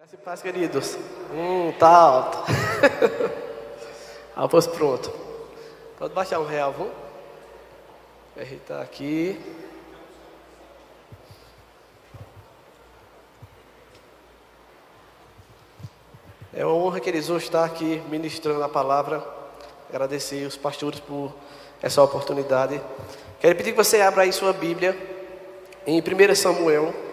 Graças e paz, queridos. Hum, tá alto. pois pronto. Pode baixar um real, vamos? Ajeitar aqui. É uma honra, queridos, hoje estar aqui ministrando a palavra. Agradecer os pastores por essa oportunidade. Quero pedir que você abra aí sua Bíblia em 1 Samuel.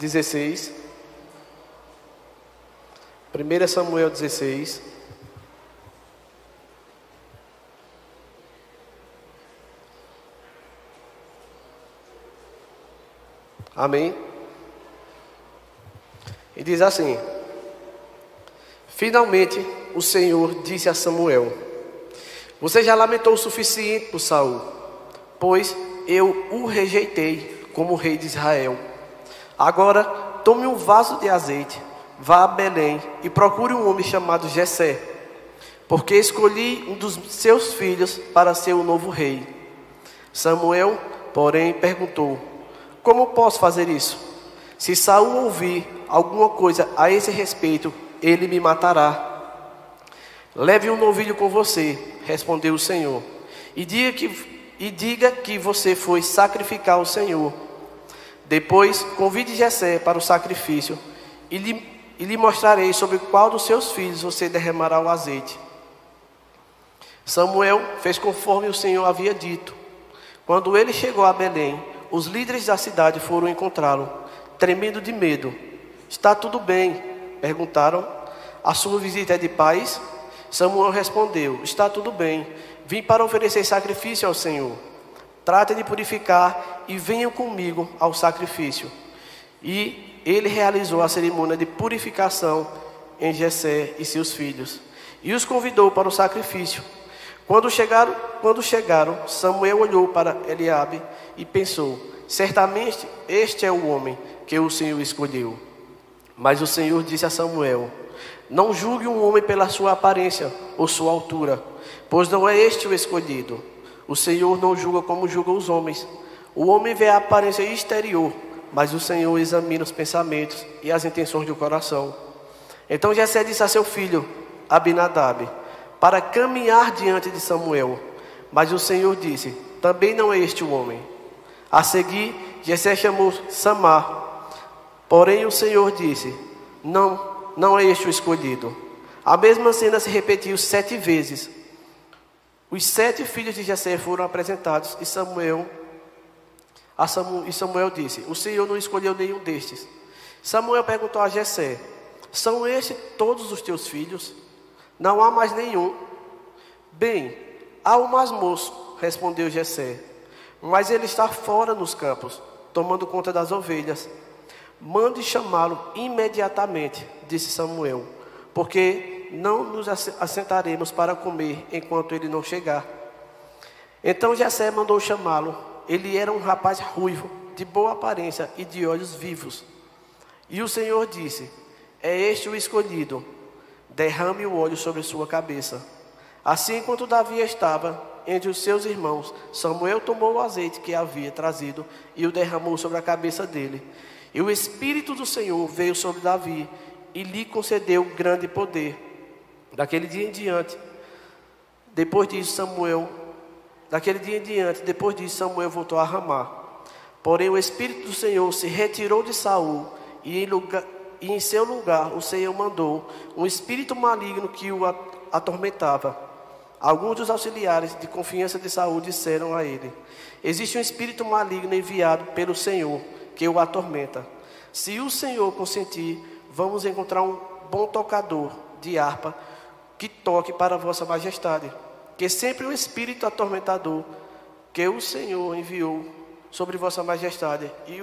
16. 1 Samuel 16. Amém? E diz assim: Finalmente o Senhor disse a Samuel: Você já lamentou o suficiente por Saul, pois eu o rejeitei como rei de Israel. Agora tome um vaso de azeite, vá a Belém e procure um homem chamado Jessé, porque escolhi um dos seus filhos para ser o novo rei. Samuel, porém, perguntou: Como posso fazer isso? Se Saul ouvir alguma coisa a esse respeito, ele me matará. Leve um novilho com você, respondeu o Senhor, e diga que, e diga que você foi sacrificar ao Senhor. Depois, convide Jessé para o sacrifício e lhe, e lhe mostrarei sobre qual dos seus filhos você derramará o azeite. Samuel fez conforme o Senhor havia dito. Quando ele chegou a Belém, os líderes da cidade foram encontrá-lo, tremendo de medo. Está tudo bem? perguntaram. A sua visita é de paz? Samuel respondeu: Está tudo bem. Vim para oferecer sacrifício ao Senhor. Trate de purificar e venham comigo ao sacrifício. E ele realizou a cerimônia de purificação em Jessé e seus filhos. E os convidou para o sacrifício. Quando chegaram, quando chegaram, Samuel olhou para Eliabe e pensou: Certamente este é o homem que o Senhor escolheu. Mas o Senhor disse a Samuel: Não julgue um homem pela sua aparência ou sua altura, pois não é este o escolhido. O Senhor não julga como julgam os homens. O homem vê a aparência exterior, mas o Senhor examina os pensamentos e as intenções do coração. Então Jessé disse a seu filho Abinadab para caminhar diante de Samuel. Mas o Senhor disse: Também não é este o homem. A seguir, Jessé chamou Samar. Porém o Senhor disse: Não, não é este o escolhido. A mesma cena se repetiu sete vezes. Os sete filhos de Jessé foram apresentados e Samuel, Samuel, e Samuel disse: O Senhor não escolheu nenhum destes. Samuel perguntou a Jessé: São estes todos os teus filhos? Não há mais nenhum. Bem, há o mais moço, respondeu Jessé, mas ele está fora nos campos, tomando conta das ovelhas. Mande chamá-lo imediatamente, disse Samuel, porque não nos assentaremos para comer enquanto ele não chegar. Então Jessé mandou chamá-lo. Ele era um rapaz ruivo, de boa aparência e de olhos vivos. E o Senhor disse: É este o escolhido. Derrame o óleo sobre sua cabeça. Assim, enquanto Davi estava entre os seus irmãos, Samuel tomou o azeite que havia trazido e o derramou sobre a cabeça dele. E o Espírito do Senhor veio sobre Davi e lhe concedeu grande poder. Daquele dia em diante, depois disso, Samuel, daquele dia em diante, depois disso, Samuel voltou a Ramar. Porém, o Espírito do Senhor se retirou de Saul, e em, lugar, e em seu lugar o Senhor mandou um espírito maligno que o atormentava. Alguns dos auxiliares de confiança de Saul disseram a ele: Existe um espírito maligno enviado pelo Senhor que o atormenta. Se o Senhor consentir, vamos encontrar um bom tocador de harpa que toque para vossa majestade, que sempre o espírito atormentador que o Senhor enviou sobre vossa majestade e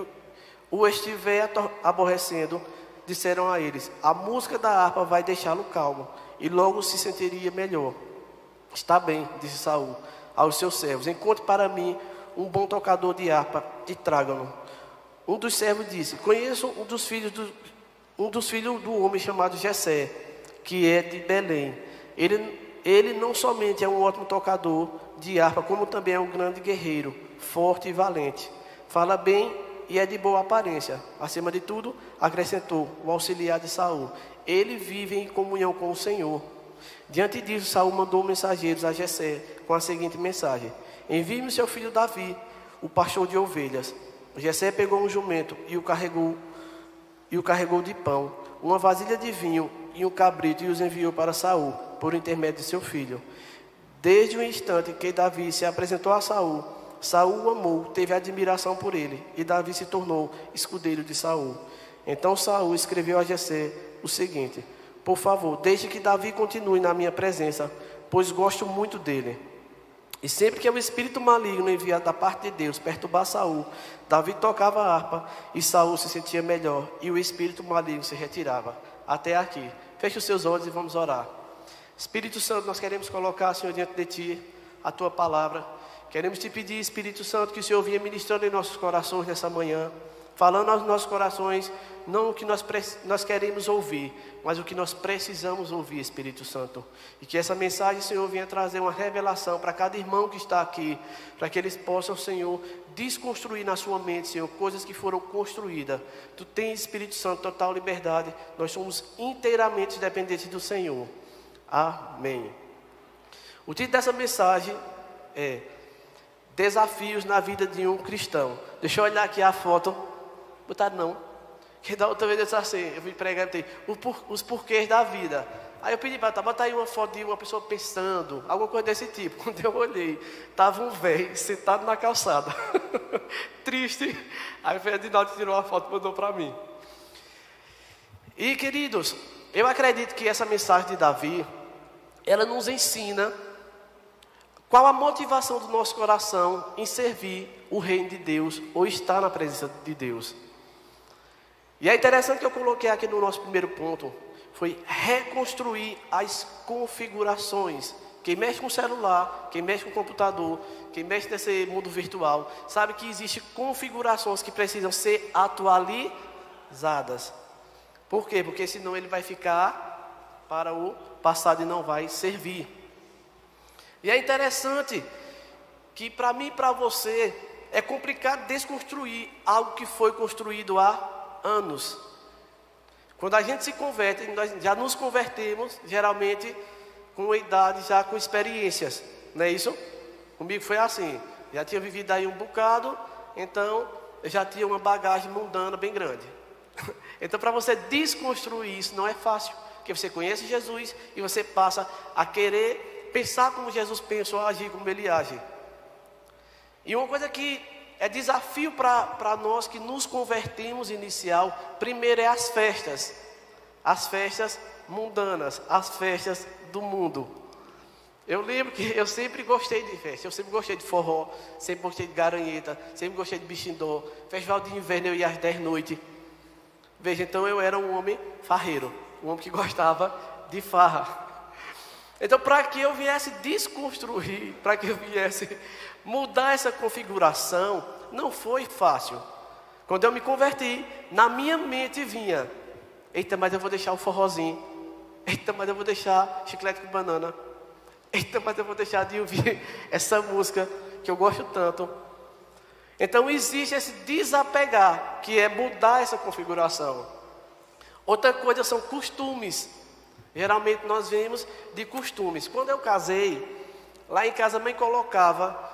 o estiver aborrecendo, disseram a eles: A música da harpa vai deixá-lo calmo e logo se sentiria melhor. Está bem, disse Saul aos seus servos: Encontre para mim um bom tocador de harpa e tragam-no. Um dos servos disse: Conheço um dos filhos do, um dos filhos do homem chamado Jessé, que é de Belém. Ele, Ele não somente é um ótimo tocador de harpa, como também é um grande guerreiro, forte e valente. Fala bem e é de boa aparência. Acima de tudo, acrescentou o auxiliar de Saul. Ele vive em comunhão com o Senhor. Diante disso, Saul mandou mensageiros a Jessé com a seguinte mensagem: Envie-me seu filho Davi, o pastor de ovelhas. Jessé pegou um jumento e o carregou e o carregou de pão, uma vasilha de vinho e um cabrito e os enviou para Saul por intermédio de seu filho. Desde o instante que Davi se apresentou a Saul, Saul o amou, teve admiração por ele, e Davi se tornou escudeiro de Saul. Então Saul escreveu a Jessé o seguinte: Por favor, deixe que Davi continue na minha presença, pois gosto muito dele. E sempre que o espírito maligno enviado da parte de Deus perturbar Saul, Davi tocava a harpa e Saul se sentia melhor e o espírito maligno se retirava. Até aqui. Feche os seus olhos e vamos orar. Espírito Santo, nós queremos colocar, Senhor, diante de Ti a Tua palavra. Queremos te pedir, Espírito Santo, que o Senhor venha ministrando em nossos corações nessa manhã, falando aos nossos corações, não o que nós, nós queremos ouvir, mas o que nós precisamos ouvir, Espírito Santo. E que essa mensagem, Senhor, venha trazer uma revelação para cada irmão que está aqui, para que eles possam, Senhor, desconstruir na sua mente, Senhor, coisas que foram construídas. Tu tens, Espírito Santo, total liberdade. Nós somos inteiramente dependentes do Senhor. Amém. O título dessa mensagem é Desafios na vida de um cristão. Deixa eu olhar aqui a foto. Botar não. Que da outra vez eu disse assim, eu vim pregar os porquês da vida. Aí eu pedi para tá, botar aí uma foto de uma pessoa pensando, alguma coisa desse tipo. Quando eu olhei, estava um velho sentado na calçada, triste. Aí o Ferdinando tirou uma foto e mandou para mim. E queridos, eu acredito que essa mensagem de Davi, ela nos ensina qual a motivação do nosso coração em servir o reino de Deus ou estar na presença de Deus. E é interessante que eu coloquei aqui no nosso primeiro ponto, foi reconstruir as configurações. Quem mexe com celular, quem mexe com computador, quem mexe nesse mundo virtual, sabe que existem configurações que precisam ser atualizadas. Por quê? Porque senão ele vai ficar para o passado e não vai servir. E é interessante que para mim e para você é complicado desconstruir algo que foi construído há anos. Quando a gente se converte, nós já nos convertemos, geralmente com idade, já com experiências, não é isso? Comigo foi assim, já tinha vivido aí um bocado, então eu já tinha uma bagagem mundana bem grande. Então, para você desconstruir isso não é fácil, porque você conhece Jesus e você passa a querer pensar como Jesus pensa ou agir como ele age. E uma coisa que é desafio para nós que nos convertemos inicial, primeiro é as festas, as festas mundanas, as festas do mundo. Eu lembro que eu sempre gostei de festa, eu sempre gostei de forró, sempre gostei de garanheta, sempre gostei de bichindó, festival de inverno eu ia às 10 noites. Veja, então eu era um homem farreiro, um homem que gostava de farra. Então, para que eu viesse desconstruir, para que eu viesse mudar essa configuração, não foi fácil. Quando eu me converti, na minha mente vinha: eita, mas eu vou deixar o forrozinho. Eita, mas eu vou deixar chiclete com banana. Eita, mas eu vou deixar de ouvir essa música que eu gosto tanto. Então existe esse desapegar, que é mudar essa configuração. Outra coisa são costumes. Geralmente nós vemos de costumes. Quando eu casei, lá em casa a mãe colocava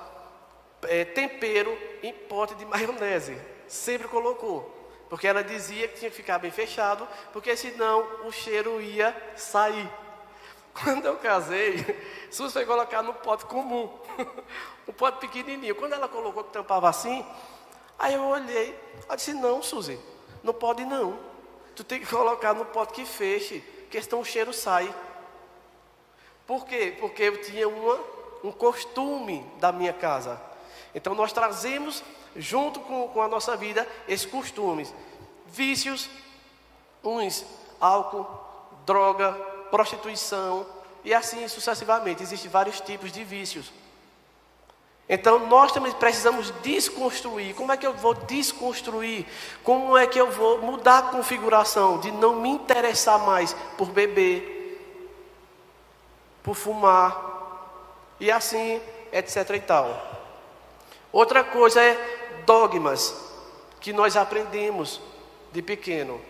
é, tempero em pote de maionese. Sempre colocou. Porque ela dizia que tinha que ficar bem fechado, porque senão o cheiro ia sair. Quando eu casei, Suzy foi colocar no pote comum, um pote pequenininho. Quando ela colocou que tampava assim, aí eu olhei, ela disse, não, Suzy, não pode não. Tu tem que colocar no pote que feche, porque senão o cheiro sai. Por quê? Porque eu tinha uma, um costume da minha casa. Então nós trazemos junto com, com a nossa vida esses costumes, vícios, uns álcool, droga, prostituição e assim sucessivamente. Existem vários tipos de vícios. Então nós também precisamos desconstruir. Como é que eu vou desconstruir? Como é que eu vou mudar a configuração de não me interessar mais por beber, por fumar, e assim, etc e tal. Outra coisa é dogmas que nós aprendemos de pequeno.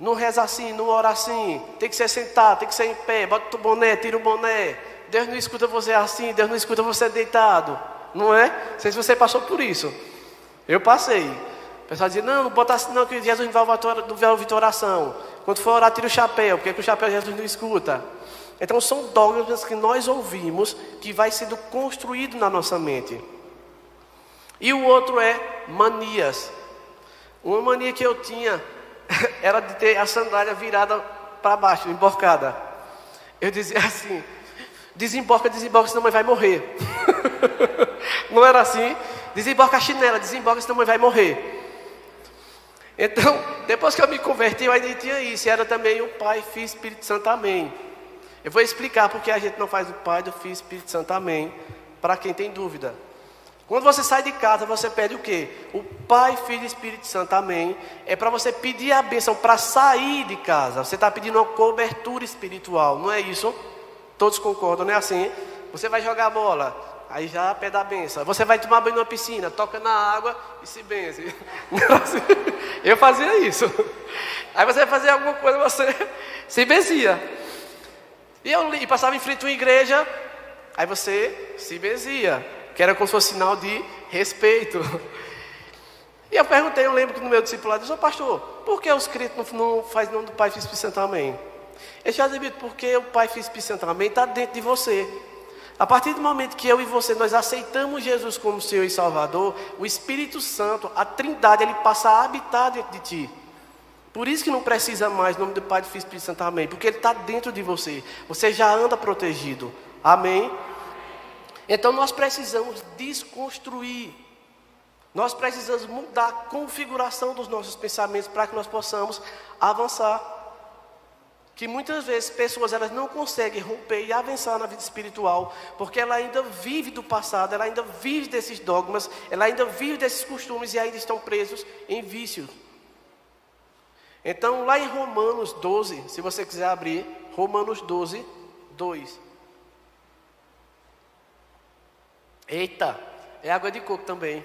Não reza assim, não ora assim, tem que ser sentado, tem que ser em pé, bota o boné, tira o boné. Deus não escuta você assim, Deus não escuta você deitado, não é? Não sei se você passou por isso. Eu passei. O pessoal dizia, não, não bota assim não, que Jesus não vai ouvir oração. Quando for orar, tira o chapéu, porque o chapéu Jesus não escuta. Então são dogmas que nós ouvimos que vai sendo construído na nossa mente. E o outro é manias. Uma mania que eu tinha era de ter a sandália virada para baixo, emborcada. Eu dizia assim: desemborca, desemborca, senão a mãe vai morrer. Não era assim? Desemborca a chinela, desemborca, senão a mãe vai morrer. Então, depois que eu me converti, eu ainda tinha isso. Era também o Pai, Filho e Espírito Santo, amém. Eu vou explicar porque a gente não faz o Pai, do Filho e Espírito Santo, amém. Para quem tem dúvida. Quando você sai de casa, você pede o quê? O Pai, Filho e Espírito Santo, amém. É para você pedir a bênção para sair de casa. Você está pedindo uma cobertura espiritual, não é isso? Todos concordam, não é assim? Você vai jogar bola, aí já pede a benção. Você vai tomar banho numa piscina, toca na água e se benze. Eu fazia isso. Aí você vai fazer alguma coisa, você se benzia. E eu e passava em frente a uma igreja, aí você se benzia que era como se fosse sinal de respeito. E eu perguntei, eu lembro que no meu discipulado, disse, oh, pastor, por que os crentes não, não fazem nome do Pai, Filho e Espírito Santo Amém? Ele já disse, porque o Pai, Filho e Espírito Santo Amém está dentro de você. A partir do momento que eu e você nós aceitamos Jesus como Senhor e Salvador, o Espírito Santo, a Trindade, ele passa a habitar dentro de ti. Por isso que não precisa mais nome do Pai, do Filho e Espírito Santo, amém. Porque ele está dentro de você. Você já anda protegido. Amém. Então nós precisamos desconstruir. Nós precisamos mudar a configuração dos nossos pensamentos para que nós possamos avançar. Que muitas vezes pessoas elas não conseguem romper e avançar na vida espiritual, porque ela ainda vive do passado, ela ainda vive desses dogmas, ela ainda vive desses costumes e ainda estão presos em vícios. Então, lá em Romanos 12, se você quiser abrir, Romanos 12, 2. Eita, é água de coco também.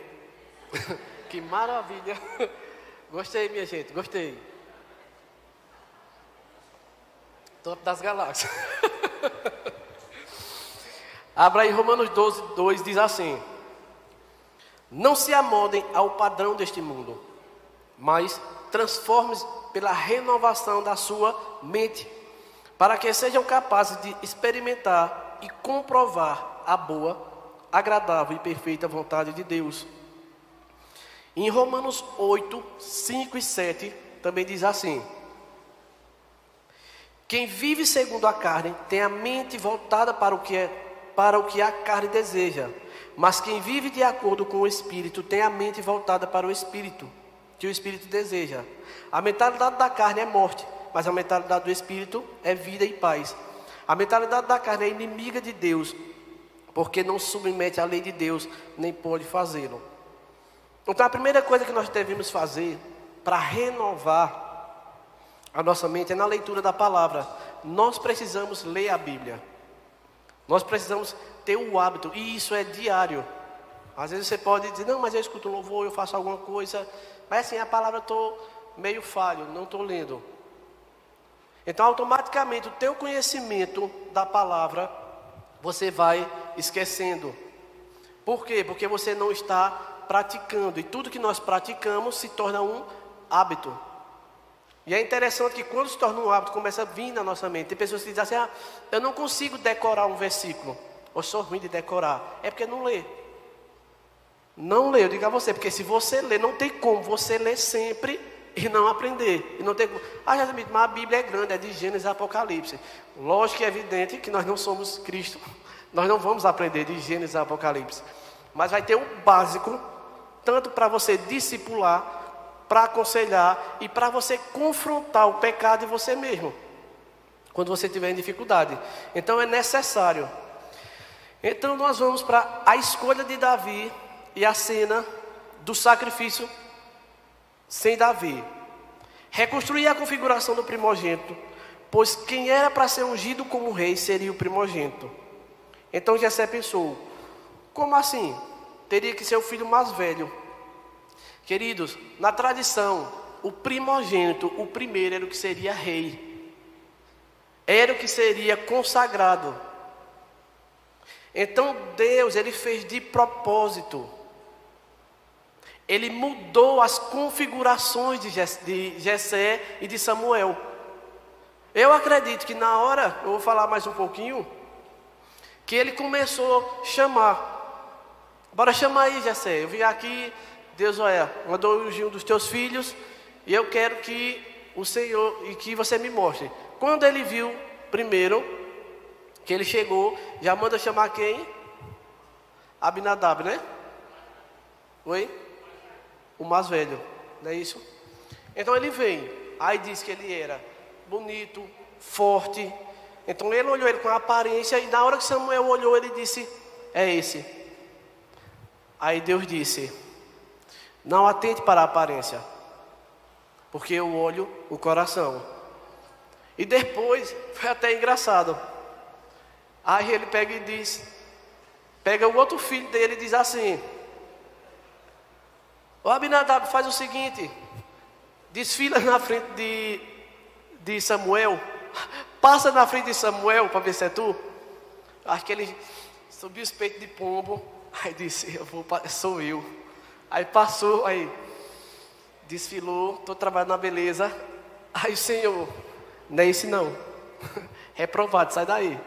que maravilha. Gostei, minha gente, gostei. Top das galáxias. Abra aí Romanos 12, 2 diz assim: Não se amodem ao padrão deste mundo, mas transforme pela renovação da sua mente, para que sejam capazes de experimentar e comprovar a boa, agradável e perfeita vontade de Deus. Em Romanos 8, 5 e 7, também diz assim: Quem vive segundo a carne tem a mente voltada para o que é para o que a carne deseja, mas quem vive de acordo com o espírito tem a mente voltada para o espírito, que o espírito deseja. A mentalidade da carne é morte, mas a mentalidade do espírito é vida e paz. A mentalidade da carne é inimiga de Deus, porque não submete à lei de Deus, nem pode fazê-lo. Então a primeira coisa que nós devemos fazer para renovar a nossa mente é na leitura da palavra. Nós precisamos ler a Bíblia. Nós precisamos ter o hábito, e isso é diário. Às vezes você pode dizer, não, mas eu escuto louvor, eu faço alguma coisa, mas assim, a palavra estou meio falho, não estou lendo. Então, automaticamente, o teu conhecimento da palavra, você vai esquecendo. Por quê? Porque você não está praticando. E tudo que nós praticamos se torna um hábito. E é interessante que quando se torna um hábito, começa a vir na nossa mente. Tem pessoas que dizem assim: ah, eu não consigo decorar um versículo. Ou sou ruim de decorar. É porque não lê. Não lê, eu digo a você, porque se você lê, não tem como você ler sempre e não aprender. E não como. Ah, já mas a Bíblia é grande, é de Gênesis a Apocalipse. Lógico que é evidente que nós não somos Cristo. Nós não vamos aprender de Gênesis a Apocalipse, mas vai ter um básico, tanto para você discipular, para aconselhar e para você confrontar o pecado em você mesmo, quando você tiver em dificuldade. Então é necessário. Então nós vamos para a escolha de Davi e a cena do sacrifício sem Davi. Reconstruir a configuração do primogênito pois quem era para ser ungido como rei seria o primogênito. Então Jessé pensou: como assim? Teria que ser o filho mais velho. Queridos, na tradição, o primogênito, o primeiro, era o que seria rei, era o que seria consagrado. Então Deus, ele fez de propósito, ele mudou as configurações de Jessé e de Samuel. Eu acredito que na hora, eu vou falar mais um pouquinho, que ele começou a chamar. Bora chamar aí, Jessé. Eu vim aqui, Deus, olha, mandou um dos teus filhos, e eu quero que o Senhor, e que você me mostre. Quando ele viu, primeiro, que ele chegou, já manda chamar quem? Abinadab, né? Oi? O mais velho, não é isso? Então ele vem, aí diz que ele era bonito, forte. Então ele olhou ele com aparência e na hora que Samuel olhou, ele disse: É esse. Aí Deus disse: Não atente para a aparência, porque eu olho o coração. E depois foi até engraçado. Aí ele pega e diz: Pega o outro filho dele e diz assim: O Abinadab faz o seguinte: desfila na frente de de Samuel, passa na frente de Samuel para ver se é tu. Acho que ele subiu os peitos de pombo, aí disse, eu vou, sou eu. Aí passou, aí desfilou, estou trabalhando na beleza. Aí o Senhor, não é esse não, reprovado, sai daí.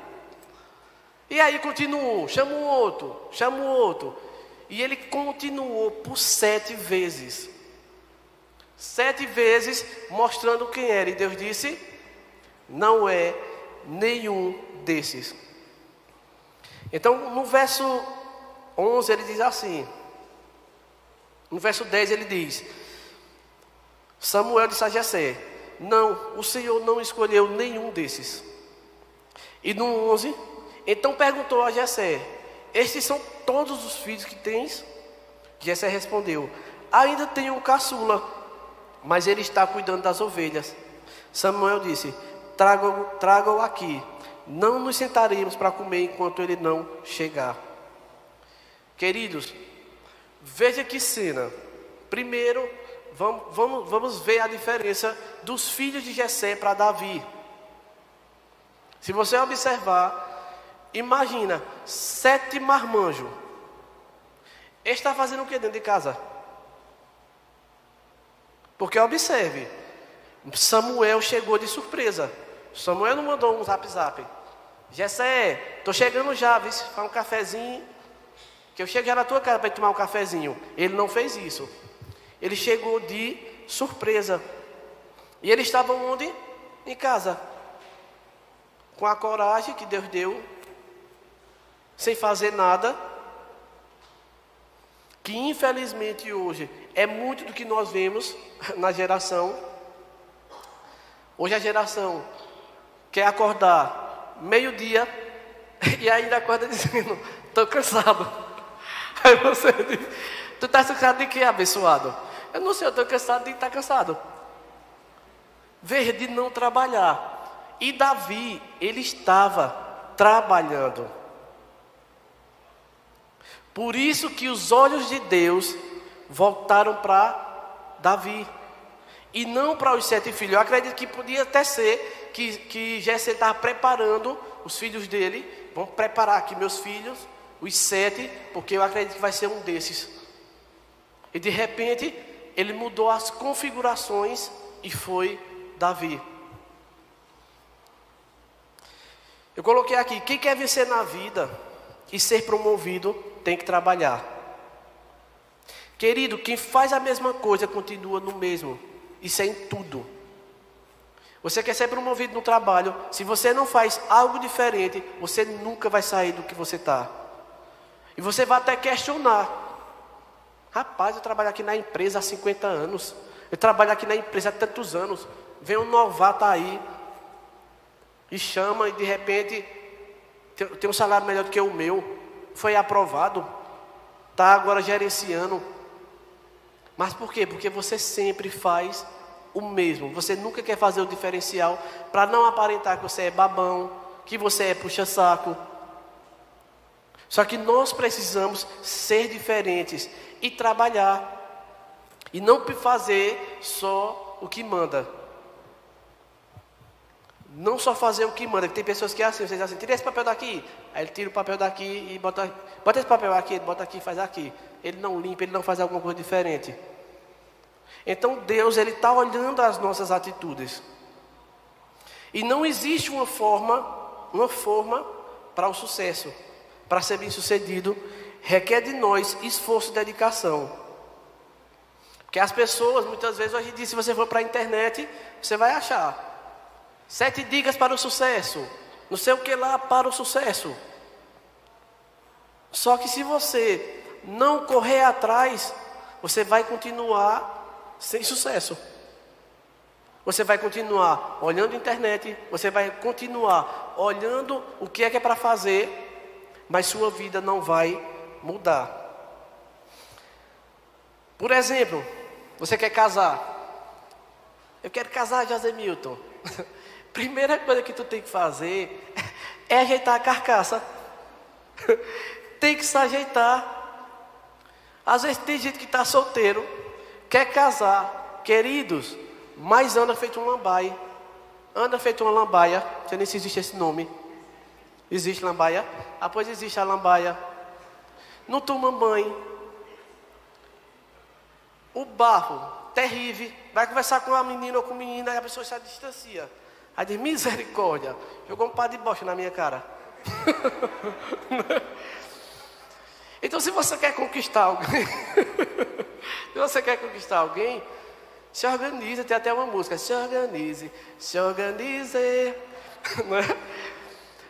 E aí continuou, chama o outro, chama o outro. E ele continuou por sete vezes. Sete vezes mostrando quem era. E Deus disse: Não é nenhum desses. Então, no verso 11, ele diz assim. No verso 10, ele diz: Samuel disse a Jessé: Não, o Senhor não escolheu nenhum desses. E no 11, então perguntou a Jessé: Estes são todos os filhos que tens? Jessé respondeu: Ainda tenho um caçula mas ele está cuidando das ovelhas. Samuel disse: Traga-o traga aqui. Não nos sentaremos para comer enquanto ele não chegar. Queridos, veja que cena. Primeiro, vamos, vamos, vamos ver a diferença dos filhos de Jessé para Davi. Se você observar, imagina sete marmanjos. Ele está fazendo o que dentro de casa? Porque observe, Samuel chegou de surpresa. Samuel não mandou um zap zap. Jessé, tô chegando já, se faz um cafezinho. Que eu cheguei na tua casa para tomar um cafezinho. Ele não fez isso. Ele chegou de surpresa. E ele estava onde? Em casa. Com a coragem que Deus deu, sem fazer nada, que infelizmente hoje é muito do que nós vemos na geração. Hoje a geração quer acordar meio-dia e ainda acorda dizendo: estou cansado. Aí você diz: Tu está cansado de quê, abençoado? Eu não sei, eu estou cansado de estar tá cansado. Veja, de não trabalhar. E Davi, ele estava trabalhando. Por isso que os olhos de Deus voltaram para Davi e não para os sete filhos. Eu acredito que podia até ser que, que Jessé estava preparando os filhos dele. Vamos preparar aqui meus filhos, os sete, porque eu acredito que vai ser um desses. E de repente ele mudou as configurações e foi Davi. Eu coloquei aqui: quem quer vencer na vida e ser promovido tem que trabalhar. Querido, quem faz a mesma coisa continua no mesmo. Isso é em tudo. Você quer ser promovido no trabalho, se você não faz algo diferente, você nunca vai sair do que você está. E você vai até questionar. Rapaz, eu trabalho aqui na empresa há 50 anos. Eu trabalho aqui na empresa há tantos anos. Vem um novato aí e chama e de repente tem um salário melhor do que o meu foi aprovado, está agora gerenciando. Mas por quê? Porque você sempre faz o mesmo. Você nunca quer fazer o diferencial para não aparentar que você é babão, que você é puxa-saco. Só que nós precisamos ser diferentes e trabalhar. E não fazer só o que manda. Não só fazer o que manda, que tem pessoas que é assim, vocês assim, tira esse papel daqui. Aí ele tira o papel daqui e bota, bota esse papel aqui, bota aqui faz aqui. Ele não limpa, ele não faz alguma coisa diferente. Então Deus, Ele está olhando as nossas atitudes. E não existe uma forma, uma forma para o sucesso. Para ser bem sucedido, requer de nós esforço e dedicação. Porque as pessoas, muitas vezes, hoje em se você for para a internet, você vai achar sete dicas para o sucesso, não sei o que lá para o sucesso. Só que se você não correr atrás, você vai continuar sem sucesso. Você vai continuar olhando a internet, você vai continuar olhando o que é que é para fazer, mas sua vida não vai mudar. Por exemplo, você quer casar. Eu quero casar, José. Primeira coisa que tu tem que fazer é ajeitar a carcaça. tem que se ajeitar. Às vezes tem gente que está solteiro, quer casar, queridos, mas anda feito um lambaia. Anda feito uma lambaia. Não sei nem se existe esse nome. Existe lambaia? Ah, pois existe a lambaia. Não toma banho. O barro, terrível. Vai conversar com uma menina ou com uma menina, e a pessoa se distancia. Aí diz, misericórdia, jogou um par de bosta na minha cara. então se você quer conquistar alguém, se você quer conquistar alguém, se organize, tem até uma música, se organize, se organize. É?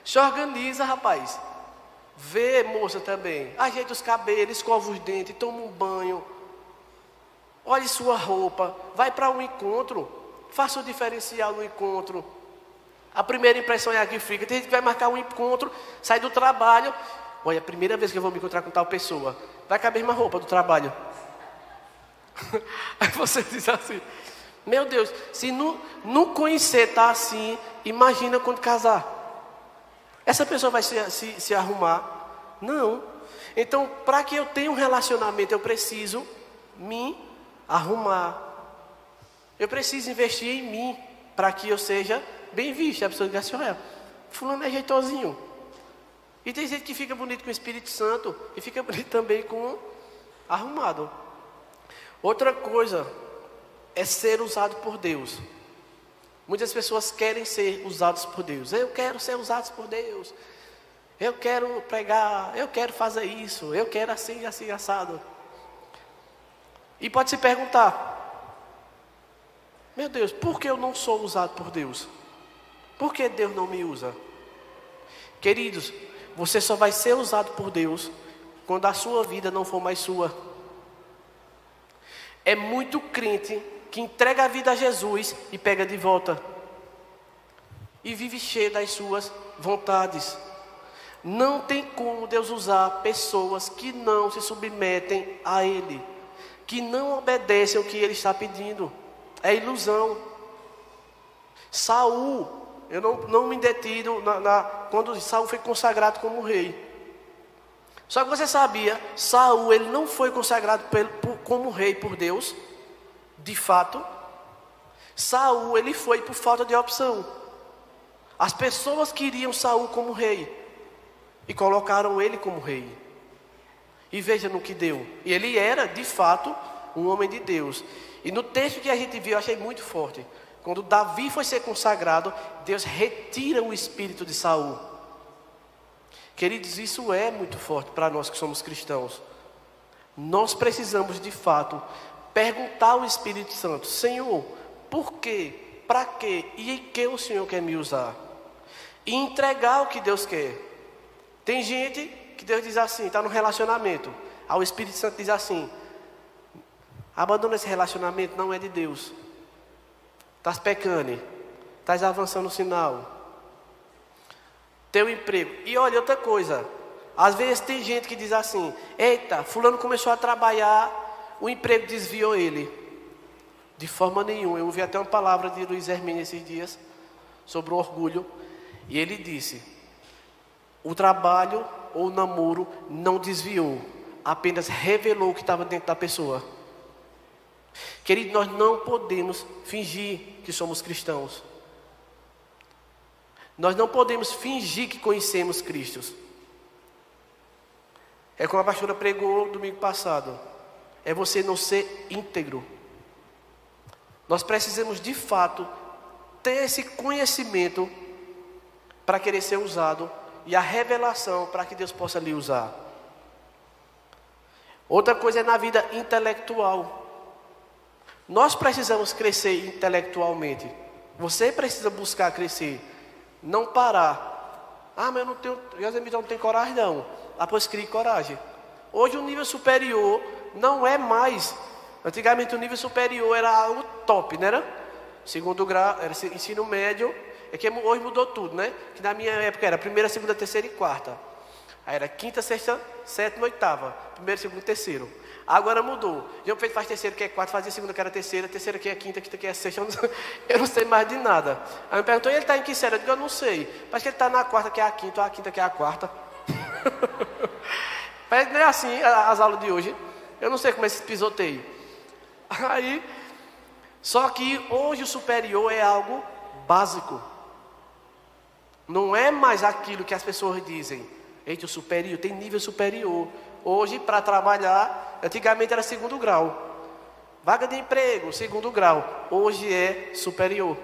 Se organiza, rapaz. Vê, moça, também. Ajeita os cabelos, escova os dentes, toma um banho. Olhe sua roupa. Vai para um encontro. Faça o diferencial no encontro. A primeira impressão é a que fica. Tem gente que vai marcar um encontro, sai do trabalho. Olha, a primeira vez que eu vou me encontrar com tal pessoa. Vai com a mesma roupa do trabalho. Aí você diz assim: Meu Deus, se não, não conhecer tá assim, imagina quando casar. Essa pessoa vai se, se, se arrumar? Não. Então, para que eu tenha um relacionamento, eu preciso me arrumar. Eu preciso investir em mim para que eu seja bem visto. A pessoa diz assim: olha, fulano é jeitosinho. E tem gente que fica bonito com o Espírito Santo e fica bonito também com arrumado. Outra coisa é ser usado por Deus. Muitas pessoas querem ser usadas por Deus. Eu quero ser usado por Deus. Eu quero pregar, eu quero fazer isso, eu quero assim, assim, assado. E pode se perguntar: Meu Deus, por que eu não sou usado por Deus? Por que Deus não me usa? Queridos, você só vai ser usado por Deus quando a sua vida não for mais sua. É muito crente que entrega a vida a Jesus e pega de volta. E vive cheio das suas vontades. Não tem como Deus usar pessoas que não se submetem a Ele, que não obedecem ao que Ele está pedindo. É ilusão. Saul eu não, não me detive na, na, quando Saul foi consagrado como rei. Só que você sabia, Saul ele não foi consagrado pelo, por, como rei por Deus, de fato. Saul ele foi por falta de opção. As pessoas queriam Saul como rei e colocaram ele como rei. E veja no que deu. E ele era, de fato, um homem de Deus. E no texto que a gente viu, eu achei muito forte. Quando Davi foi ser consagrado, Deus retira o espírito de Saul. Queridos, isso é muito forte para nós que somos cristãos. Nós precisamos de fato perguntar ao Espírito Santo: Senhor, por quê? Para quê? E em que o Senhor quer me usar? E entregar o que Deus quer. Tem gente que Deus diz assim, está no relacionamento. Aí o Espírito Santo diz assim: abandona esse relacionamento, não é de Deus. Estás pecando. Estás avançando o sinal. Teu emprego. E olha outra coisa. Às vezes tem gente que diz assim: Eita, fulano começou a trabalhar, o emprego desviou ele. De forma nenhuma. Eu ouvi até uma palavra de Luiz Hermínio esses dias sobre o orgulho. E ele disse: o trabalho ou o namoro não desviou, apenas revelou o que estava dentro da pessoa. Querido, nós não podemos fingir que somos cristãos. Nós não podemos fingir que conhecemos Cristo. É como a pastora pregou domingo passado. É você não ser íntegro. Nós precisamos de fato ter esse conhecimento para querer ser usado e a revelação para que Deus possa lhe usar. Outra coisa é na vida intelectual. Nós precisamos crescer intelectualmente. Você precisa buscar crescer, não parar. Ah, mas eu não tenho, José não tem coragem não. Pois crie coragem. Hoje o nível superior não é mais. Antigamente o nível superior era o top, não era? Segundo grau, era ensino médio. É que hoje mudou tudo, né? Que na minha época era primeira, segunda, terceira e quarta. Aí era quinta, sexta, sétima, oitava. Primeiro, segundo, terceiro. Agora mudou. Já fez faz terceiro que é quarto, fazia segunda que era terceira, terceira que é quinta, quinta que é sexta. Eu não, eu não sei mais de nada. Aí me perguntou, ele está em que série? Eu digo, eu não sei. Mas que ele está na quarta que é a quinta, ou a quinta que é a quarta. Mas não é assim as aulas de hoje. Eu não sei como é esse pisoteio. Aí, só que hoje o superior é algo básico. Não é mais aquilo que as pessoas dizem. Eita, o superior, tem nível superior. Hoje, para trabalhar, antigamente era segundo grau. Vaga de emprego, segundo grau. Hoje é superior.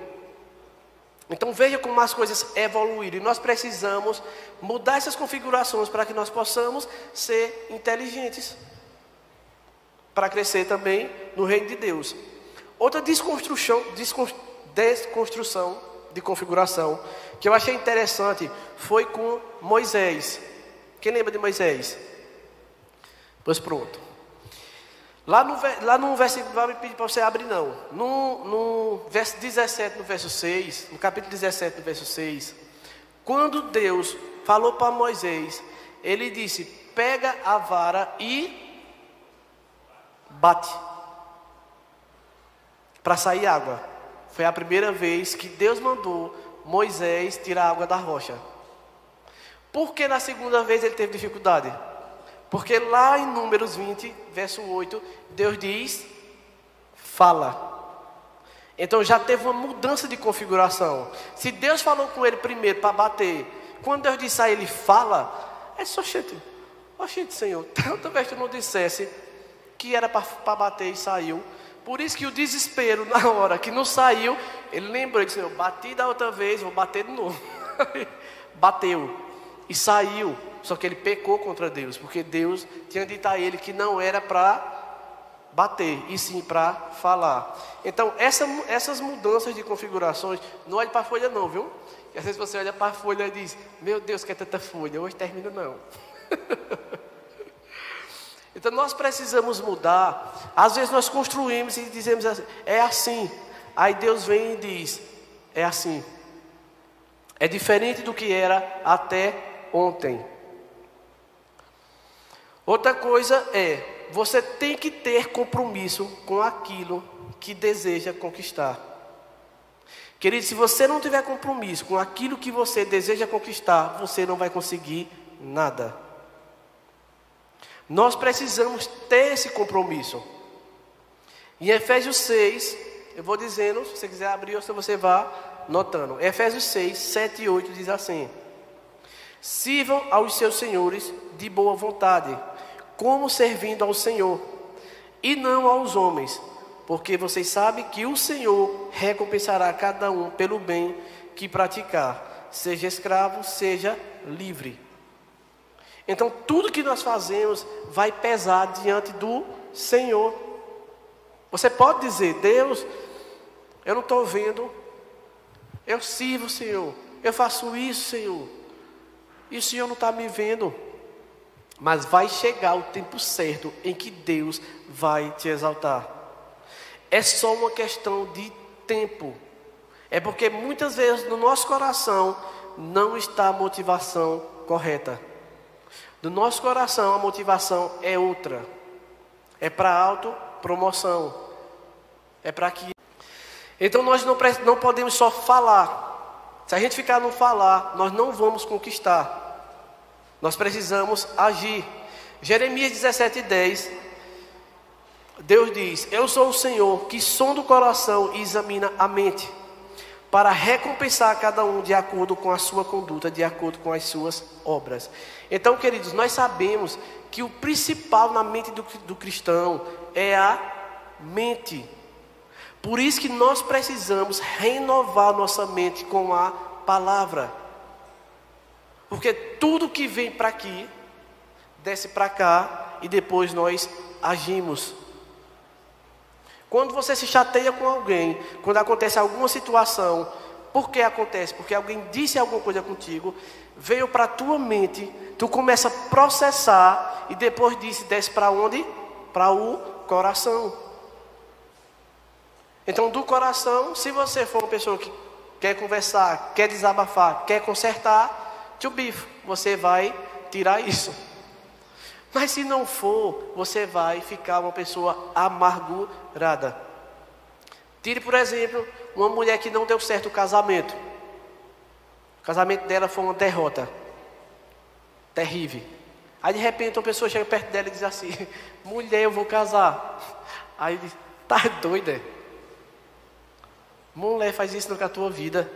Então veja como as coisas evoluíram. E nós precisamos mudar essas configurações para que nós possamos ser inteligentes. Para crescer também no reino de Deus. Outra desconstrução, desconstrução de configuração que eu achei interessante foi com Moisés. Quem lembra de Moisés? Pois pronto. Lá no, lá no versículo, não vai pedir para você abrir não. No, no verso 17, no verso 6, no capítulo 17, no verso 6, quando Deus falou para Moisés, ele disse: pega a vara e bate para sair água. Foi a primeira vez que Deus mandou Moisés tirar água da rocha. Por que na segunda vez ele teve dificuldade? Porque lá em Números 20, verso 8, Deus diz: fala. Então já teve uma mudança de configuração. Se Deus falou com ele primeiro para bater, quando Deus disse a ele fala, é só gente, gente, Senhor, tanta vez tu não dissesse que era para bater e saiu. Por isso que o desespero na hora que não saiu, ele lembrou, disse, eu bati da outra vez, vou bater de novo. Bateu e saiu. Só que ele pecou contra Deus, porque Deus tinha dito a ele que não era para bater, e sim para falar. Então, essa, essas mudanças de configurações, não olhe para a folha não, viu? E às vezes você olha para a folha e diz, meu Deus, que é tanta folha, hoje termina não. então nós precisamos mudar. Às vezes nós construímos e dizemos assim, é assim. Aí Deus vem e diz, é assim. É diferente do que era até ontem. Outra coisa é, você tem que ter compromisso com aquilo que deseja conquistar. Querido, se você não tiver compromisso com aquilo que você deseja conquistar, você não vai conseguir nada. Nós precisamos ter esse compromisso. Em Efésios 6, eu vou dizendo, se você quiser abrir ou se você vá notando. Efésios 6, 7 e 8 diz assim: Sirvam aos seus senhores de boa vontade como servindo ao Senhor e não aos homens, porque vocês sabem que o Senhor recompensará cada um pelo bem que praticar, seja escravo, seja livre. Então, tudo que nós fazemos vai pesar diante do Senhor. Você pode dizer, Deus, eu não estou vendo, eu sirvo o Senhor, eu faço isso, Senhor, e o Senhor não está me vendo. Mas vai chegar o tempo certo em que Deus vai te exaltar. É só uma questão de tempo. É porque muitas vezes no nosso coração não está a motivação correta. No nosso coração a motivação é outra. É para autopromoção. É para que. Então nós não, não podemos só falar. Se a gente ficar no falar, nós não vamos conquistar. Nós precisamos agir. Jeremias 17, 10. Deus diz: Eu sou o Senhor que sonda o coração e examina a mente, para recompensar cada um de acordo com a sua conduta, de acordo com as suas obras. Então, queridos, nós sabemos que o principal na mente do, do cristão é a mente. Por isso que nós precisamos renovar nossa mente com a palavra. Porque tudo que vem para aqui, desce para cá e depois nós agimos. Quando você se chateia com alguém, quando acontece alguma situação, por que acontece? Porque alguém disse alguma coisa contigo, veio para a tua mente, tu começa a processar e depois disso desce para onde? Para o coração. Então, do coração, se você for uma pessoa que quer conversar, quer desabafar, quer consertar, tio bifo, você vai tirar isso. Mas se não for, você vai ficar uma pessoa amargurada. Tire, por exemplo, uma mulher que não deu certo o casamento. O casamento dela foi uma derrota. Terrível. Aí de repente uma pessoa chega perto dela e diz assim: Mulher, eu vou casar. Aí diz: Tá doida? Mulher, faz isso na tua vida.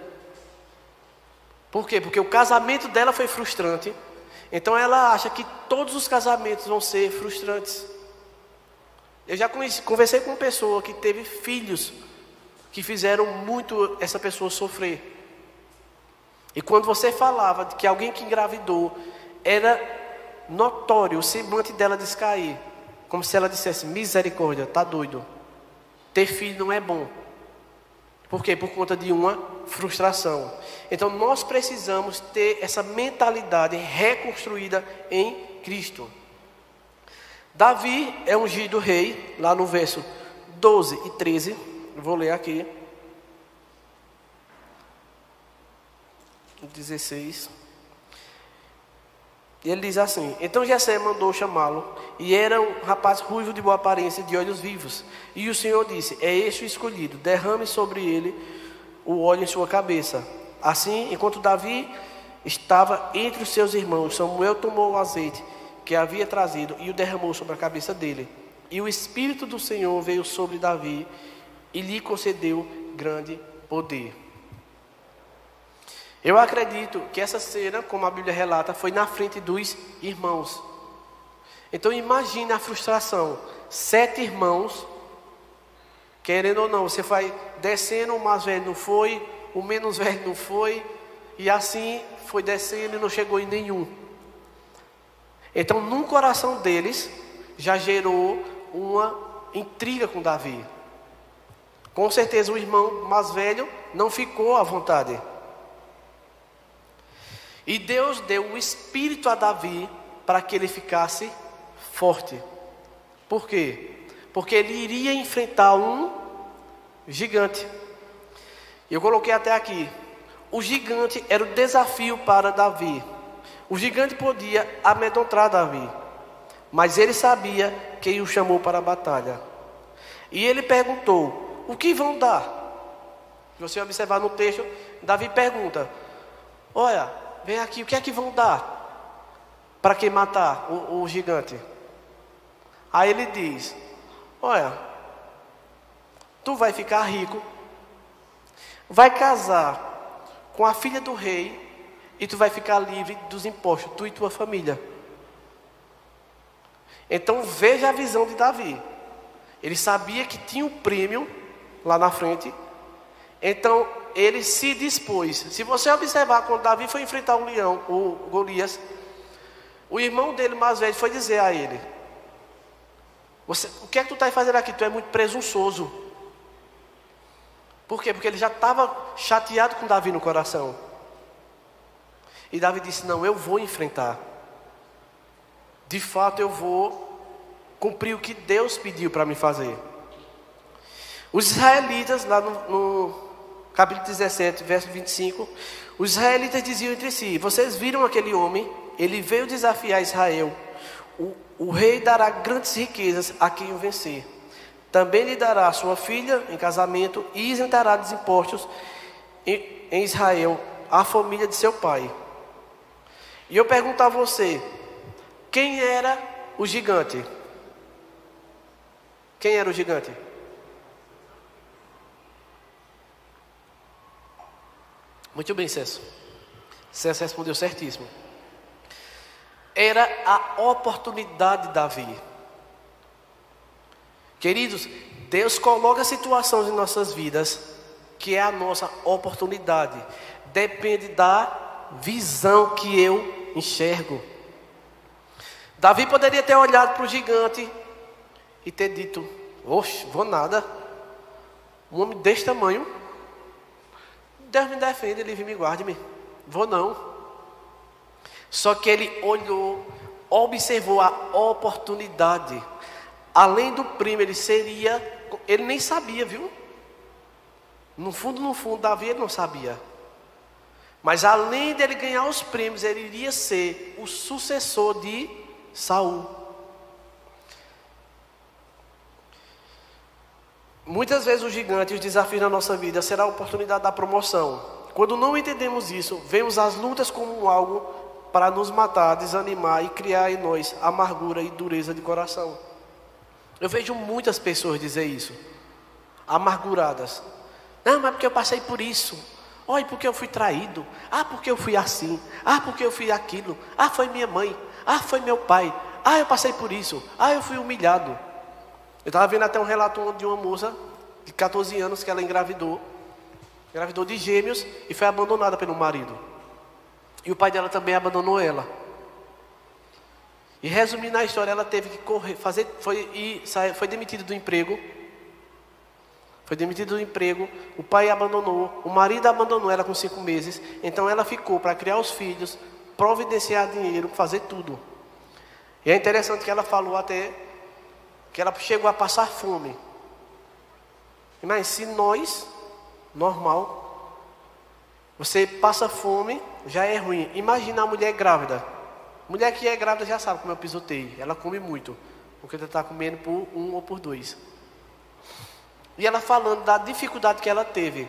Por quê? Porque o casamento dela foi frustrante. Então ela acha que todos os casamentos vão ser frustrantes. Eu já conheci, conversei com uma pessoa que teve filhos que fizeram muito essa pessoa sofrer. E quando você falava que alguém que engravidou era notório o semblante dela descair, como se ela dissesse: misericórdia, tá doido. Ter filho não é bom. Por quê? Por conta de uma frustração. Então nós precisamos ter essa mentalidade reconstruída em Cristo. Davi é ungido rei, lá no verso 12 e 13. Vou ler aqui. 16. E ele diz assim: Então Jessé mandou chamá-lo, e era um rapaz ruivo de boa aparência, de olhos vivos. E o Senhor disse: É este o escolhido, derrame sobre ele o óleo em sua cabeça. Assim, enquanto Davi estava entre os seus irmãos, Samuel tomou o azeite que havia trazido e o derramou sobre a cabeça dele. E o Espírito do Senhor veio sobre Davi e lhe concedeu grande poder. Eu acredito que essa cena, como a Bíblia relata, foi na frente dos irmãos. Então imagine a frustração. Sete irmãos, querendo ou não, você vai descendo, o mais velho não foi, o menos velho não foi, e assim foi descendo e não chegou em nenhum. Então, no coração deles, já gerou uma intriga com Davi. Com certeza, o irmão mais velho não ficou à vontade. E Deus deu o espírito a Davi para que ele ficasse forte. Por quê? Porque ele iria enfrentar um gigante. Eu coloquei até aqui. O gigante era o desafio para Davi. O gigante podia amedrontar Davi, mas ele sabia quem o chamou para a batalha. E ele perguntou: O que vão dar? Se você observar no texto, Davi pergunta: Olha, Vem aqui, o que é que vão dar para quem matar o, o gigante? Aí ele diz: Olha, tu vai ficar rico, vai casar com a filha do rei e tu vai ficar livre dos impostos, tu e tua família. Então veja a visão de Davi. Ele sabia que tinha um prêmio lá na frente. Então ele se dispôs. Se você observar, quando Davi foi enfrentar um leão, o Golias, o irmão dele mais velho foi dizer a ele: você, O que é que tu está fazendo aqui? Tu é muito presunçoso. Por quê? Porque ele já estava chateado com Davi no coração. E Davi disse: Não, eu vou enfrentar. De fato, eu vou cumprir o que Deus pediu para me fazer. Os israelitas, lá no, no capítulo 17, verso 25, os israelitas diziam entre si: Vocês viram aquele homem? Ele veio desafiar Israel. O, o rei dará grandes riquezas a quem o vencer. Também lhe dará sua filha em casamento e isentará dos impostos em Israel a família de seu pai. E eu pergunto a você: quem era o gigante? Quem era o gigante? Muito bem, César. César respondeu certíssimo. Era a oportunidade de Davi. Queridos, Deus coloca situações em nossas vidas que é a nossa oportunidade. Depende da visão que eu enxergo. Davi poderia ter olhado para o gigante e ter dito: Oxe, vou nada. Um homem desse tamanho, Deus me defende, livre me guarde-me. Vou não. Só que ele olhou, observou a oportunidade. Além do primo, ele seria, ele nem sabia, viu? No fundo, no fundo, Davi ele não sabia. Mas além dele ganhar os prêmios, ele iria ser o sucessor de Saul. Muitas vezes o gigante, os desafios na nossa vida será a oportunidade da promoção. Quando não entendemos isso, vemos as lutas como algo para nos matar, desanimar e criar em nós amargura e dureza de coração. Eu vejo muitas pessoas dizer isso, amarguradas. Não, mas porque eu passei por isso. Olha, porque eu fui traído. Ah, porque eu fui assim. Ah, porque eu fui aquilo. Ah, foi minha mãe. Ah, foi meu pai. Ah, eu passei por isso. Ah, eu fui humilhado. Eu estava vendo até um relato de uma moça de 14 anos que ela engravidou. Engravidou de gêmeos e foi abandonada pelo marido. E o pai dela também abandonou ela. E resumindo a história, ela teve que correr, fazer, foi, e, foi demitida do emprego. Foi demitida do emprego, o pai abandonou, o marido abandonou ela com cinco meses. Então ela ficou para criar os filhos, providenciar dinheiro, fazer tudo. E é interessante que ela falou até que ela chegou a passar fome. Mas se nós, normal, você passa fome, já é ruim. Imagina a mulher grávida. Mulher que é grávida já sabe como eu pisotei. Ela come muito. Porque ela está comendo por um ou por dois. E ela falando da dificuldade que ela teve.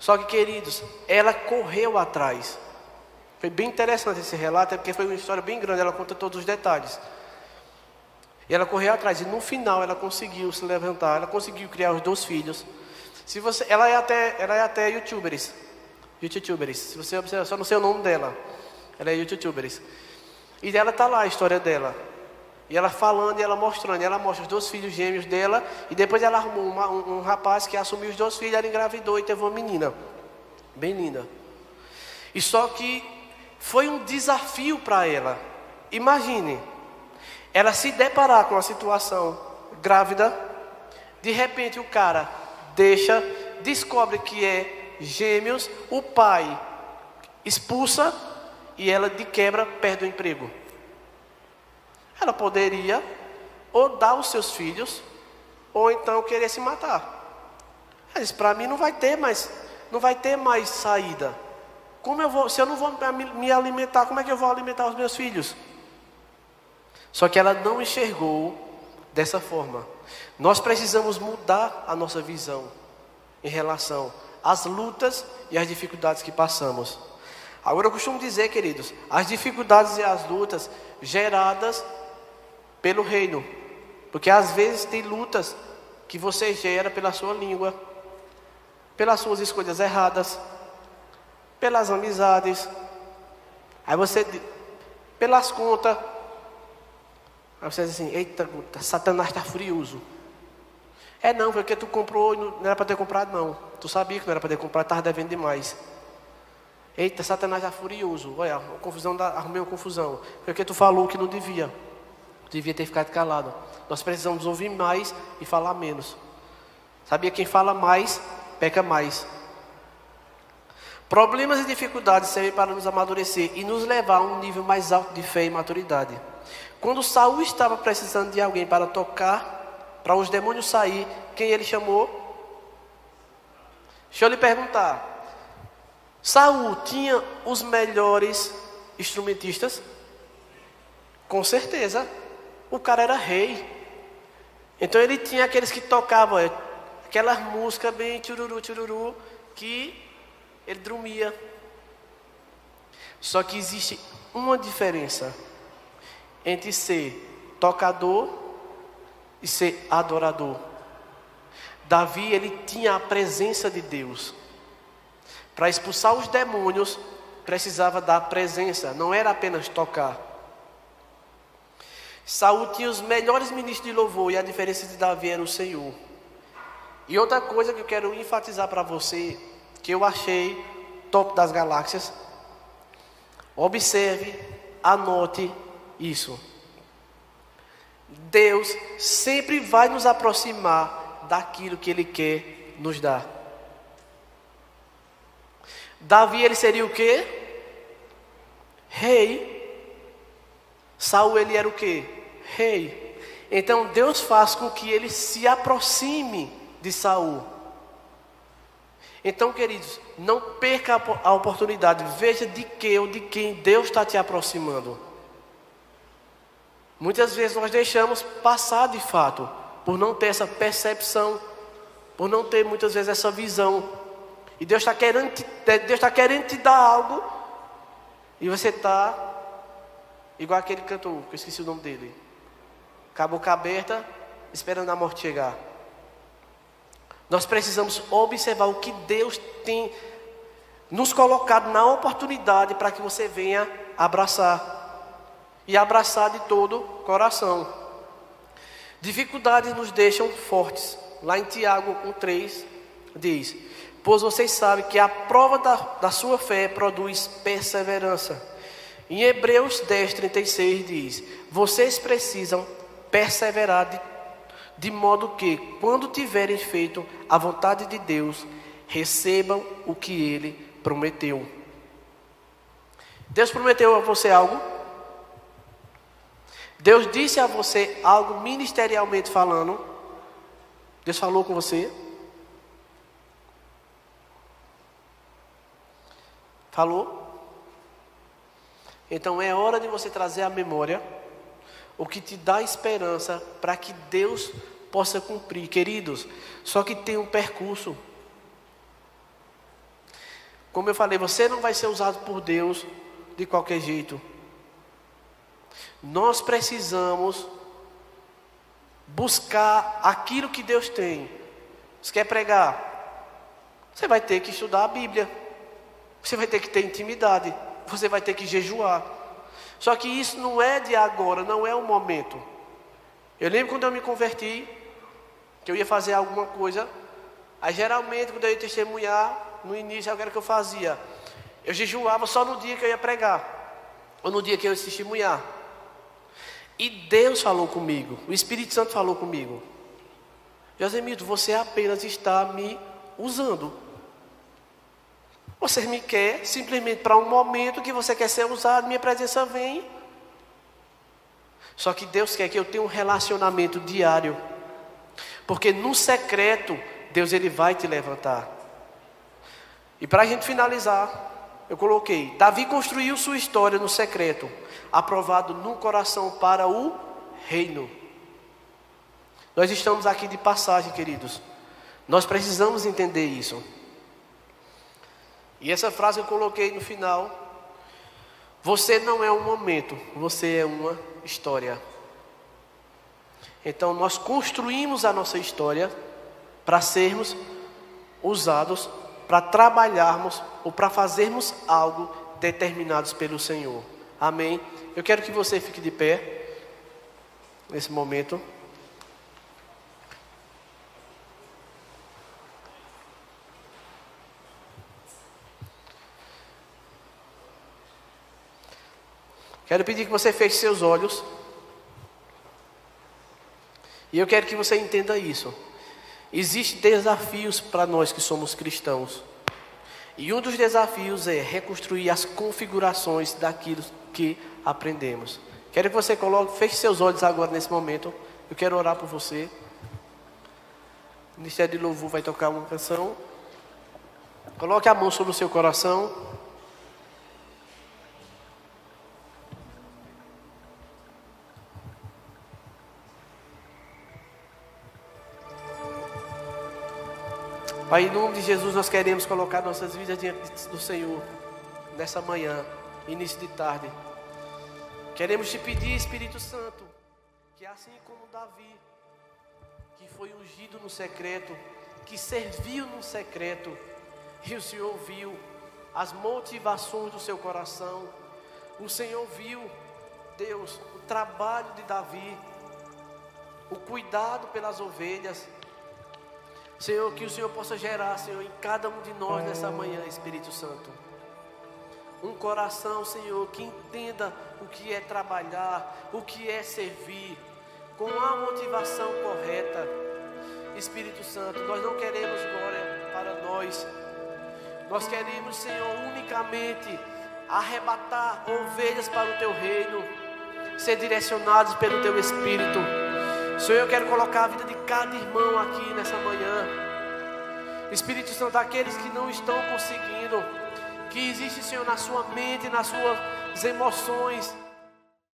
Só que, queridos, ela correu atrás. Foi bem interessante esse relato, é porque foi uma história bem grande, ela conta todos os detalhes. E ela correu atrás, e no final ela conseguiu se levantar, ela conseguiu criar os dois filhos. Se você, ela é até, ela é até youtubers, youtubers. Se você observar, só não sei o nome dela. Ela é youtubers. E ela tá lá a história dela. E ela falando e ela mostrando. E ela mostra os dois filhos gêmeos dela. E depois ela arrumou uma, um, um, rapaz que assumiu os dois filhos. Ela engravidou e teve uma menina. Bem linda. E só que foi um desafio para ela. Imagine. Ela se deparar com uma situação grávida. De repente o cara deixa, descobre que é gêmeos. O pai expulsa e ela de quebra perde o emprego. Ela poderia ou dar os seus filhos ou então querer se matar. Mas para mim não vai ter mais, não vai ter mais saída. Como eu vou, se eu não vou me alimentar, como é que eu vou alimentar os meus filhos? Só que ela não enxergou dessa forma. Nós precisamos mudar a nossa visão em relação às lutas e às dificuldades que passamos. Agora eu costumo dizer, queridos, as dificuldades e as lutas geradas pelo reino. Porque às vezes tem lutas que você gera pela sua língua, pelas suas escolhas erradas, pelas amizades. Aí você, pelas contas. Aí você diz assim: Eita, Satanás está furioso. É não, porque tu comprou, não era para ter comprado, não. Tu sabia que não era para ter comprado, estava devendo demais. Eita, Satanás está furioso. Olha, confusão da, arrumei uma confusão. Porque tu falou que não devia. Devia ter ficado calado. Nós precisamos ouvir mais e falar menos. Sabia quem fala mais, peca mais. Problemas e dificuldades servem para nos amadurecer e nos levar a um nível mais alto de fé e maturidade. Quando Saul estava precisando de alguém para tocar, para os demônios sair, quem ele chamou? Deixa eu lhe perguntar. Saul tinha os melhores instrumentistas? Com certeza. O cara era rei. Então ele tinha aqueles que tocavam é, aquelas músicas bem chururu, chururu, que ele dormia. Só que existe uma diferença entre ser tocador e ser adorador. Davi, ele tinha a presença de Deus. Para expulsar os demônios, precisava da presença, não era apenas tocar. Saul tinha os melhores ministros de louvor e a diferença de Davi era o Senhor. E outra coisa que eu quero enfatizar para você, que eu achei top das galáxias, observe, anote isso. Deus sempre vai nos aproximar daquilo que Ele quer nos dar. Davi ele seria o quê? Rei. Saul ele era o quê? Rei. Então Deus faz com que ele se aproxime de Saul. Então, queridos, não perca a oportunidade. Veja de que ou de quem Deus está te aproximando. Muitas vezes nós deixamos passar de fato, por não ter essa percepção, por não ter muitas vezes essa visão. E Deus está querendo, te, querendo te dar algo, e você está igual aquele cantor, que eu esqueci o nome dele. Com a boca aberta, esperando a morte chegar. Nós precisamos observar o que Deus tem nos colocado na oportunidade para que você venha abraçar. E abraçar de todo coração. Dificuldades nos deixam fortes. Lá em Tiago 1,3 diz: Pois vocês sabem que a prova da, da sua fé produz perseverança. Em Hebreus 10, 36 diz: Vocês precisam perseverar de, de modo que, quando tiverem feito a vontade de Deus, recebam o que Ele prometeu. Deus prometeu a você algo? Deus disse a você algo ministerialmente falando? Deus falou com você? Falou? Então é hora de você trazer à memória o que te dá esperança para que Deus possa cumprir, queridos. Só que tem um percurso. Como eu falei, você não vai ser usado por Deus de qualquer jeito. Nós precisamos buscar aquilo que Deus tem. Você quer pregar? Você vai ter que estudar a Bíblia. Você vai ter que ter intimidade. Você vai ter que jejuar. Só que isso não é de agora, não é o momento. Eu lembro quando eu me converti, que eu ia fazer alguma coisa. Aí geralmente quando eu ia testemunhar, no início era o que eu fazia. Eu jejuava só no dia que eu ia pregar. Ou no dia que eu ia testemunhar. E Deus falou comigo. O Espírito Santo falou comigo. Josemito, você apenas está me usando. Você me quer simplesmente para um momento que você quer ser usado, minha presença vem. Só que Deus quer que eu tenha um relacionamento diário. Porque no secreto, Deus ele vai te levantar. E para a gente finalizar, eu coloquei: Davi construiu sua história no secreto, aprovado no coração para o reino. Nós estamos aqui de passagem, queridos. Nós precisamos entender isso. E essa frase eu coloquei no final. Você não é um momento, você é uma história. Então nós construímos a nossa história para sermos usados para trabalharmos ou para fazermos algo determinados pelo Senhor. Amém. Eu quero que você fique de pé nesse momento. Quero pedir que você feche seus olhos. E eu quero que você entenda isso. Existem desafios para nós que somos cristãos. E um dos desafios é reconstruir as configurações daquilo que aprendemos. Quero que você coloque, feche seus olhos agora nesse momento. Eu quero orar por você. O Ministério de Louvor vai tocar uma canção. Coloque a mão sobre o seu coração. Pai, em nome de Jesus, nós queremos colocar nossas vidas diante do Senhor nessa manhã, início de tarde. Queremos te pedir, Espírito Santo, que assim como Davi, que foi ungido no secreto, que serviu no secreto, e o Senhor viu as motivações do seu coração, o Senhor viu, Deus, o trabalho de Davi, o cuidado pelas ovelhas. Senhor, que o Senhor possa gerar, Senhor, em cada um de nós nessa manhã, Espírito Santo. Um coração, Senhor, que entenda o que é trabalhar, o que é servir, com a motivação correta. Espírito Santo, nós não queremos glória para nós. Nós queremos, Senhor, unicamente arrebatar ovelhas para o teu reino, ser direcionados pelo teu Espírito. Senhor, eu quero colocar a vida de cada irmão aqui nessa manhã. Espírito Santo, aqueles que não estão conseguindo, que existe, Senhor, na sua mente, nas suas emoções,